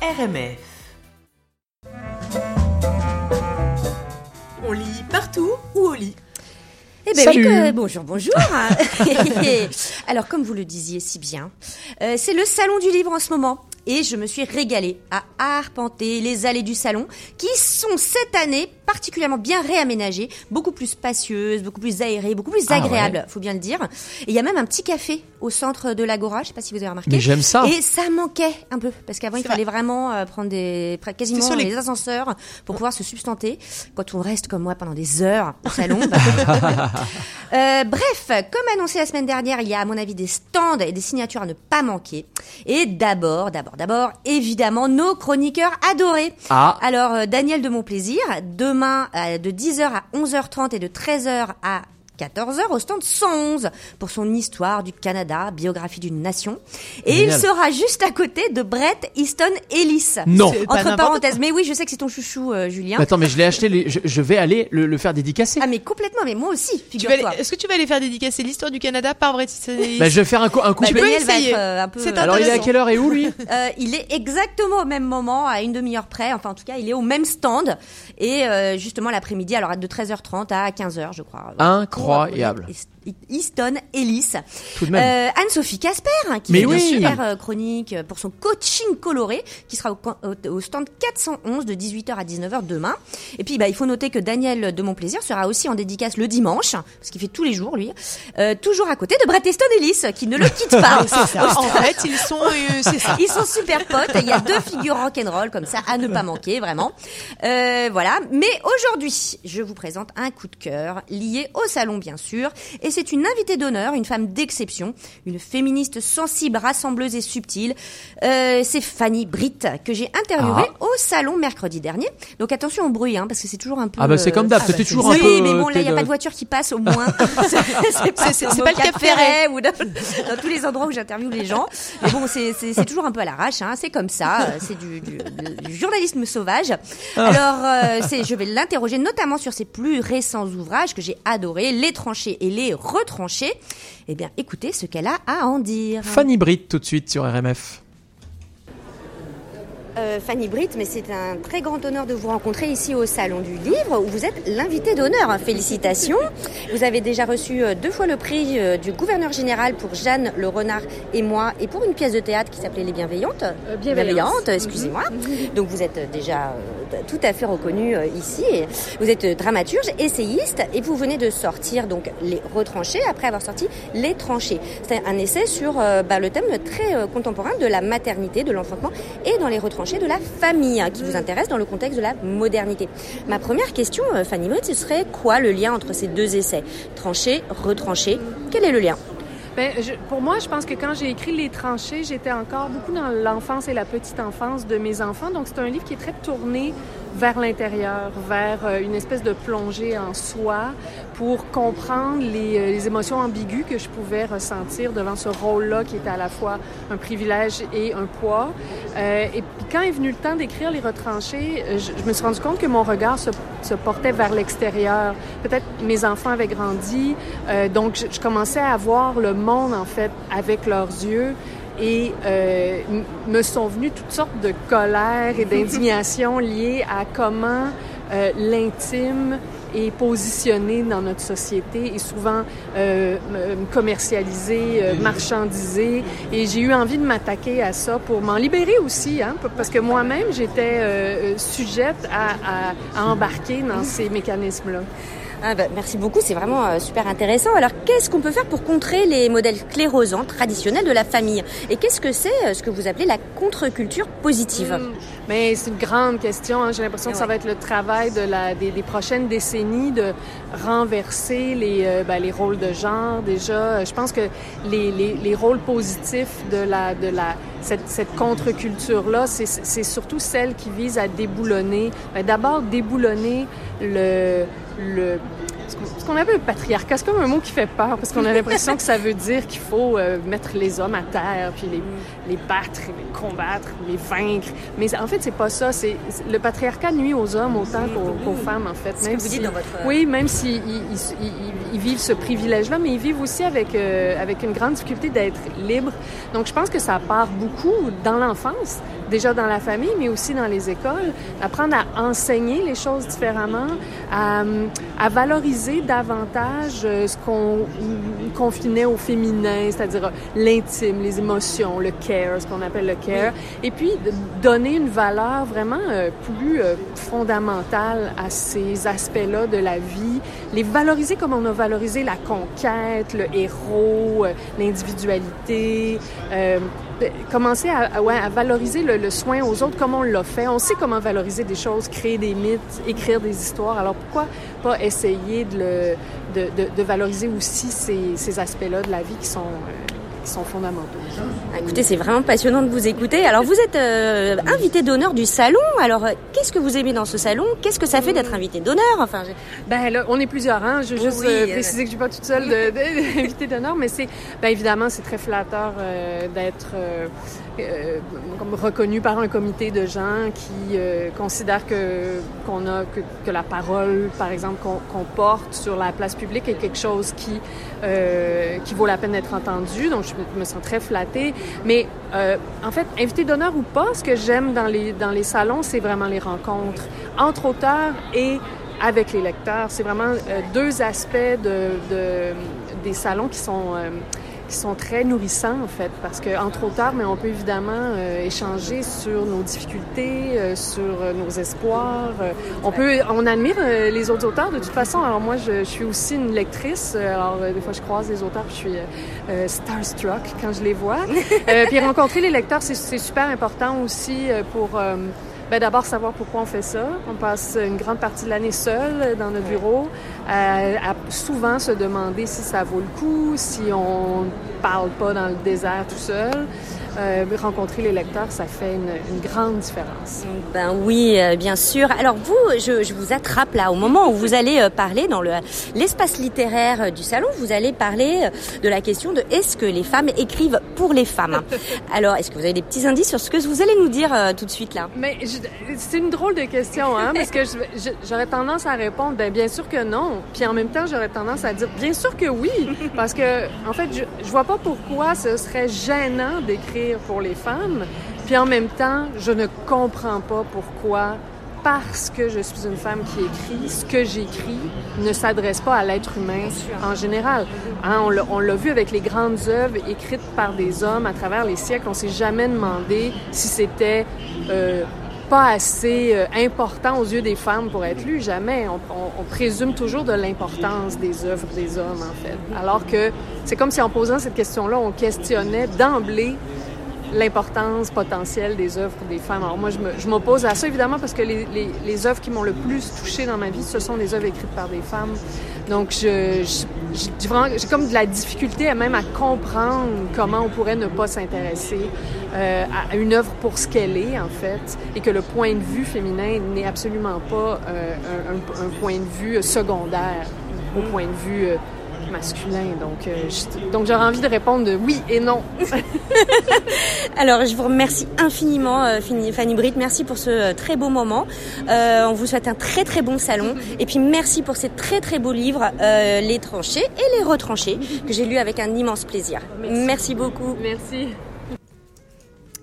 RMF. On lit partout ou au lit? Eh ben Salut. oui, que- bonjour, bonjour. Alors, comme vous le disiez si bien, euh, c'est le salon du livre en ce moment. Et je me suis régalée à arpenter les allées du salon, qui sont cette année particulièrement bien réaménagées, beaucoup plus spacieuses, beaucoup plus aérées, beaucoup plus Ah agréables, faut bien le dire. Et il y a même un petit café au centre de l'Agora, je sais pas si vous avez remarqué. Mais j'aime ça. Et ça manquait un peu, parce qu'avant il fallait vraiment euh, prendre des, quasiment sur les- les ascenseurs pour pouvoir se substanter. Quand on reste comme moi pendant des heures au salon, bah, euh, bref, comme annoncé la semaine dernière, il y a à mon avis des stands et des signatures à ne pas manquer. Et d'abord, d'abord, d'abord, évidemment, nos chroniqueurs adorés. Ah. Alors, euh, Daniel de Montplaisir, demain euh, de 10h à 11h30 et de 13h à 14h au stand 111 pour son histoire du Canada, biographie d'une nation. Et Génial. il sera juste à côté de Brett Easton Ellis. Non. Entre parenthèses. Mais oui, je sais que c'est ton chouchou, euh, Julien. Mais Attends, mais je l'ai acheté, les- je, je vais aller le, le faire dédicacer. Ah mais complètement, mais moi aussi, figure-toi. Est-ce que tu vas aller faire dédicacer l'histoire du Canada par Brett Easton Ellis Bah, je vais faire un, coup- un Bah, couplet. va être euh, un peu. C'est euh, Alors, il est à quelle heure et où, lui Euh, il est exactement au même moment, à une demi-heure près. Enfin, en tout cas, il est au même stand. Et euh, justement, l'après-midi, alors de 13h30 à 15h, je crois. Incroyable. Euh, Easton Ellis. Tout de même. Euh, Anne-Sophie Casper, hein, qui Mais oui. une super euh, chronique pour son coaching coloré, qui sera au, can- au- au stand 411 de 18h à 19h demain. Et puis, bah, il faut noter que Daniel de Montplaisir sera aussi en dédicace le dimanche, parce qu'il fait tous les jours, lui, euh, toujours à côté de Brett Easton Ellis, qui ne le quitte pas. En fait, ils sont, euh, ça. Ils sont super potes. Il y a deux figures rock'n'roll comme ça à ne pas manquer, vraiment. Euh, voilà. Mais aujourd'hui, je vous présente un coup de cœur lié au salon, bien sûr. Et c'est une invitée d'honneur, une femme d'exception, une féministe sensible, rassembleuse et subtile. Euh, c'est Fanny Britt que j'ai interviewée Ah. au salon mercredi dernier. Donc attention au bruit, hein, parce que c'est toujours un peu. Ah, bah, c'est euh, comme d'hab, ah, t'es bah, toujours un peu, Oui, mais bon, euh, là, il n'y a pas de- voiture qui passe au moins. c'est pas, pas le Cap Ferret. ou dans, dans tous les endroits où j'interviewe les gens. Mais bon, c'est- toujours un peu à l'arrache, hein. c'est comme ça, euh, c'est du, du- du journalisme sauvage. Alors, euh, c'est- je vais l'interroger notamment sur ses plus récents ouvrages que j'ai adorés, Les tranchés et les retranchés. Eh bien, écoutez ce qu'elle a à en dire. Fanny Britt, tout de suite sur RMF. Euh, Fanny Britt, mais c'est un très grand honneur de vous rencontrer ici au Salon du Livre où vous êtes l'invité d'honneur. Félicitations. Vous avez déjà reçu euh, deux fois le prix euh, du gouverneur général pour Jeanne le renard et moi et pour une pièce de théâtre qui s'appelait Les Bienveillantes. Bienveillance. excusez-moi. Donc vous êtes déjà euh, tout à fait reconnu euh, ici. Vous êtes dramaturge, essayiste et vous venez de sortir donc Les Retranchés après avoir sorti Les Tranchés. C'est un essai sur euh, bah, le thème très euh, contemporain de la maternité, de l'enfantement et dans les retranchés de la famille hein, qui vous intéresse dans le contexte de la modernité. Ma première question, Fanny Britt, ce serait quoi le lien entre ces deux essais? Tranchés, retranchés, quel est le lien? Ben, je- pour moi, je pense que quand j'ai écrit Les tranchées, j'étais encore beaucoup dans l'enfance et la petite enfance de mes enfants. Donc, c'est un livre qui est très tourné vers l'intérieur, vers euh, une espèce de plongée en soi pour comprendre les, euh, les émotions ambiguës que je pouvais ressentir devant ce rôle-là qui était à la fois un privilège et un poids. Euh, et puis quand est venu le temps d'écrire Les retranchés, euh, je, me suis rendu compte que mon regard se, portait vers l'extérieur. Peut-être mes enfants avaient grandi, euh, donc je commençais à voir le monde en fait avec leurs yeux et euh, me sont venues toutes sortes de colères et d'indignation liées à comment euh, l'intime est positionné dans notre société et souvent euh, commercialisé, euh, marchandisé. Et j'ai eu envie de m'attaquer à ça pour m'en libérer aussi, hein, parce que moi-même, j'étais euh, sujette à- à embarquer dans ces mécanismes-là. Ah bah, merci beaucoup, c'est vraiment euh, super intéressant. Alors, qu'est-ce qu'on peut faire pour contrer les modèles sclérosants traditionnels de la famille? Et qu'est-ce que c'est euh, ce que vous appelez la contre-culture positive? Mm. Mais c'est une grande question. hein. J'ai l'impression que ça Ouais. va être le travail de la, des, des prochaines décennies de renverser les, euh, ben, les rôles de genre. Déjà, Euh, je pense que les, les, les rôles positifs de la, de la, cette, cette contre-culture-là, c'est c'est surtout celle qui vise à déboulonner. Ben, D'abord, déboulonner le, le ce qu'on- appelle le patriarcat. C'est comme un mot qui fait peur parce qu'on a l'impression que ça veut dire qu'il faut euh, mettre les hommes à terre, puis les, les battre, les combattre, les vaincre. Mais en fait, c'est pas ça. C'est le patriarcat nuit aux hommes autant qu'aux femmes, en fait. Que Même vous dites si- dans votre- Oui, même s'ils ils, ils- ils- ils vivent ce privilège-là, mais ils vivent aussi avec euh, avec une grande difficulté d'être libres. Donc, je pense que ça part beaucoup dans l'enfance, déjà dans la famille, mais aussi dans les écoles, apprendre à enseigner les choses différemment, à, à valoriser davantage euh, ce qu'on confinait au féminin, c'est-à-dire l'intime, les émotions, le care, ce qu'on appelle le care, et puis donner une valeur vraiment euh, plus euh, fondamentale à ces aspects-là de la vie, les valoriser comme on a valorisé la conquête, le héros, euh, l'individualité, euh, commencer à, valoriser le, le soin aux autres comme on l'a fait. On sait comment valoriser des choses, créer des mythes, écrire des histoires. Alors pourquoi pas essayer de, le, de, de- valoriser aussi ces, ces aspects-là de la vie qui sont, euh, qui sont fondamentaux. Ah, Écoutez, c'est vraiment passionnant de vous écouter. Alors, vous êtes euh, invité d'honneur du salon. Alors, euh, qu'est-ce que vous aimez dans ce salon? Qu'est-ce que ça fait d'être invité d'honneur? Enfin, je- Ben là, on est plusieurs, hein. Je veux juste oui, euh, euh, préciser que je suis pas toute seule d'invité d'honneur, mais c'est, ben évidemment, c'est très flatteur euh, d'être euh, euh, comme reconnu par un comité de gens qui euh, considèrent que qu'on a que, que la parole, par exemple, qu'on, porte sur la place publique est quelque chose qui euh, qui vaut la peine d'être entendu. Donc, je me, sens très flattée. Mais euh, en fait, invité d'honneur ou pas, ce que j'aime dans les dans les salons, c'est vraiment les rencontres entre auteurs et avec les lecteurs. C'est vraiment euh, deux aspects de, de- des salons qui sont euh, qui sont très nourrissants en fait, parce que entre auteurs, mais on peut évidemment euh, échanger sur nos difficultés, euh, sur euh, nos espoirs. Euh, on peut, on admire euh, les autres auteurs de toute façon. Alors moi, je, je suis aussi une lectrice. Euh, Alors euh, des fois, je croise les auteurs, puis je suis starstruck quand je les vois. Euh, puis rencontrer les lecteurs, c'est- c'est super important aussi pour euh, ben d'abord savoir pourquoi on fait ça. On passe une grande partie de l'année seul dans notre bureau, euh, à souvent se demander si ça vaut le coup, si on parle pas dans le désert tout seul. Euh, rencontrer les lecteurs, ça fait une, une grande différence. Ben oui, euh, bien sûr. Alors vous, je, je vous attrape là au moment où vous allez euh, parler dans le l'espace littéraire euh, du salon. Vous allez parler euh, de la question de est-ce que les femmes écrivent pour les femmes? Alors, est-ce que vous avez des petits indices sur ce que vous allez nous dire euh, tout de suite là? Mais c'est une drôle de question, hein, parce que j'aurais tendance à répondre, ben bien sûr que non. Puis en même temps, j'aurais tendance à dire, bien sûr que oui, parce que en fait, je, je vois pas pourquoi ce serait gênant d'écrire pour les femmes. Puis en même temps, je ne comprends pas pourquoi. Parce que je suis une femme qui écrit, ce que j'écris ne s'adresse pas à l'être humain en général. Hein, on l'a- vu avec les grandes œuvres écrites par des hommes à travers les siècles. On s'est jamais demandé si c'était euh, pas assez euh, important aux yeux des femmes pour être lu, jamais. On, on- on présume toujours de l'importance des œuvres des hommes, en fait. Alors que c'est comme si en posant cette question-là, on questionnait d'emblée l'importance potentielle des œuvres des femmes. Alors moi, je m'oppose à ça, évidemment, parce que les, les, les œuvres qui m'ont le plus touchée dans ma vie, ce sont des œuvres écrites par des femmes. Donc, j'ai comme de la difficulté même à comprendre comment on pourrait ne pas s'intéresser euh, à, une œuvre pour ce qu'elle est, en fait, et que le point de vue féminin n'est absolument pas euh, un point de vue secondaire au point de vue euh, masculin. Donc, euh, je- donc j'aurais envie de répondre de oui et non. Alors, je vous remercie infiniment, euh, Fanny Britt. Merci pour ce euh, très beau moment. Euh, on vous souhaite un très très bon salon. Et puis, merci pour ces très très beaux livres, euh, Les tranchés et Les retranchés, que j'ai lu avec un immense plaisir. Merci, beaucoup. Merci.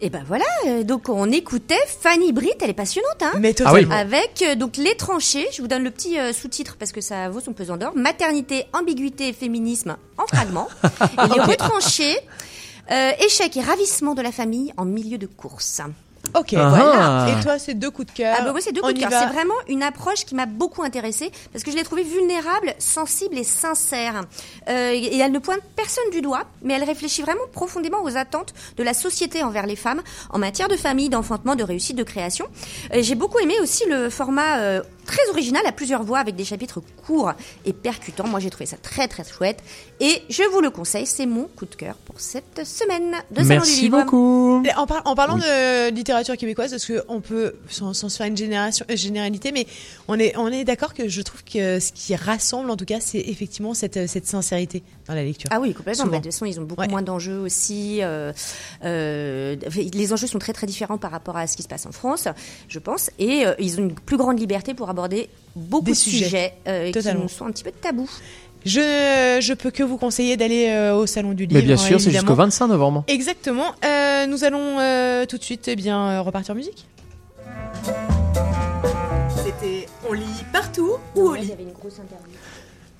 Et ben voilà, euh, donc on écoutait Fanny Britt, elle est passionnante, hein. Mais Ah oui. avec euh, donc les tranchées, je vous donne le petit euh, sous-titre parce que ça vaut son pesant d'or, maternité, ambiguïté et féminisme en fragments, et les retranchés, euh, échec et ravissement de la famille en milieu de course. Ok, Ah. voilà. Et toi, c'est deux coups de cœur. Ah bah moi c'est deux On coups de cœur. C'est vraiment une approche qui m'a beaucoup intéressée parce que je l'ai trouvée vulnérable, sensible et sincère. Euh, et elle ne pointe personne du doigt, mais elle réfléchit vraiment profondément aux attentes de la société envers les femmes en matière de famille, d'enfantement, de réussite, de création. J'ai beaucoup aimé aussi le format euh, très original à plusieurs voix avec des chapitres courts et percutants. Moi, j'ai trouvé ça très très chouette et je vous le conseille. C'est mon coup de cœur pour cette semaine de Salon du Merci Livre. beaucoup. En, par- en parlant de littérature québécoise, parce qu'on peut, sans, sans se faire une génération, euh, généralité, mais on est, on est d'accord que je trouve que ce qui rassemble, en tout cas, c'est effectivement cette, cette sincérité dans la lecture. Ah oui, complètement. Souvent. Bah, de toute façon, ils ont beaucoup Ouais. moins d'enjeux aussi. euh, euh, les enjeux sont très très différents par rapport à ce qui se passe en France, je pense. Et euh, ils ont une plus grande liberté pour aborder beaucoup Des de sujets. sujets, euh, qui nous sont un petit peu tabous. Je, je peux que vous conseiller d'aller euh, au salon du livre. Mais bien sûr, c'est jusqu'au 25 novembre. Exactement. Euh, nous allons euh, tout de suite eh bien repartir en musique. C'était On lit partout ou au lit une grosse interview.